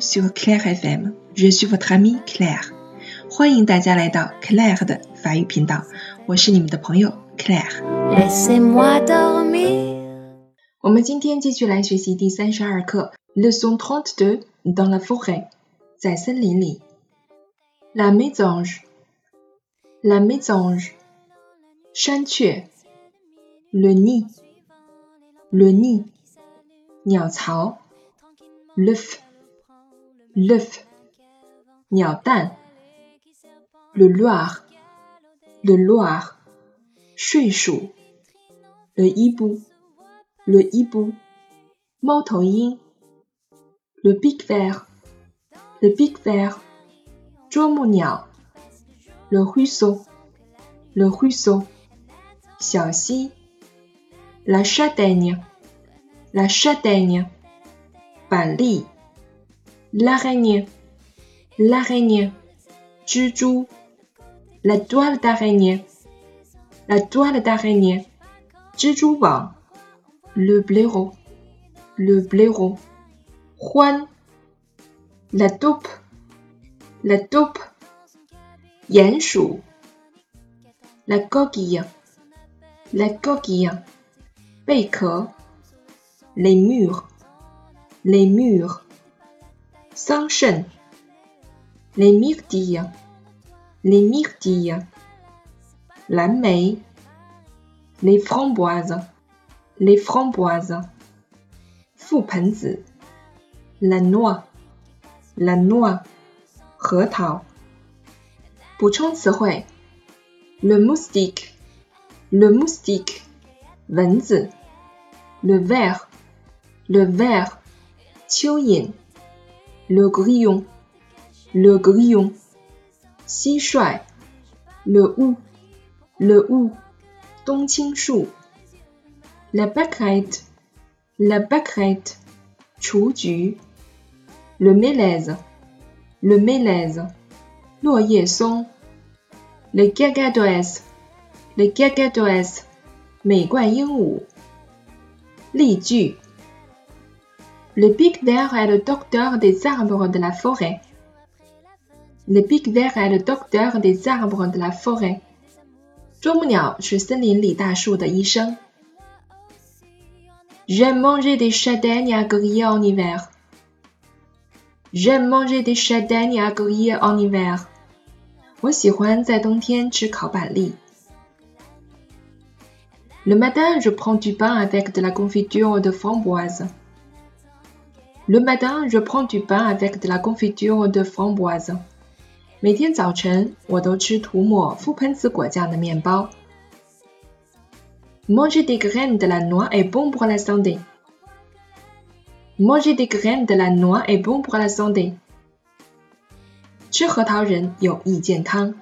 sur Claire FM. Je suis votre amie Claire. 欢迎大家来到 Claire 的法语频道，我是你们的朋友 Claire。我们今天继续来学习第三十二课，Leçon trente-deux dans la forêt，在森林里。La mésange，la mésange，山雀。Le nid，le nid，鸟巢。l'œuf l'œuf, le Loir, le Loir, Shui le hibou, le hibou, Mao le pic vert, le pic vert, le ruisseau, le ruisseau, Xiaoxi, la châtaigne, la châtaigne, Bali l'araignée, l'araignée, Juju, la toile d'araignée, la toile d'araignée, Jujuba, le blaireau, le blaireau, Juan, la taupe, la taupe, Yanshu, la coquille, la coquille, Baker, les murs, les murs. Sanchen, les myrtilles, les myrtilles, la mei, les framboises, les framboises, Fupenzi, la noix, la noix, 核桃。补充词汇：le moustique, le moustique, 蚊子；le ver, le ver。蚯蚓 ，le grillon，le grillon，蟋蟀，le hou，le hou，冬青树，la pâquerette，la pâquerette，雏菊，le mélèze，le mélèze，落叶松，le cagadoès，le cagadoès，美怪鹦鹉，例句。 Le pic vert est le docteur des arbres de la forêt. Le pic vert est le docteur des arbres de la forêt. J'aime manger des châtaignes à griller en hiver. J'aime manger des châtaignes à griller en hiver. Le matin, je prends du pain avec de la confiture de framboise. Le matin, je prends du pain avec de la confiture de framboise. 每天早晨，我都吃涂抹覆盆子果酱的面包。Manger des graines de la noix est bon pour la santé. Manger des graines de la noix est bon pour la santé. 吃核桃仁有益健康。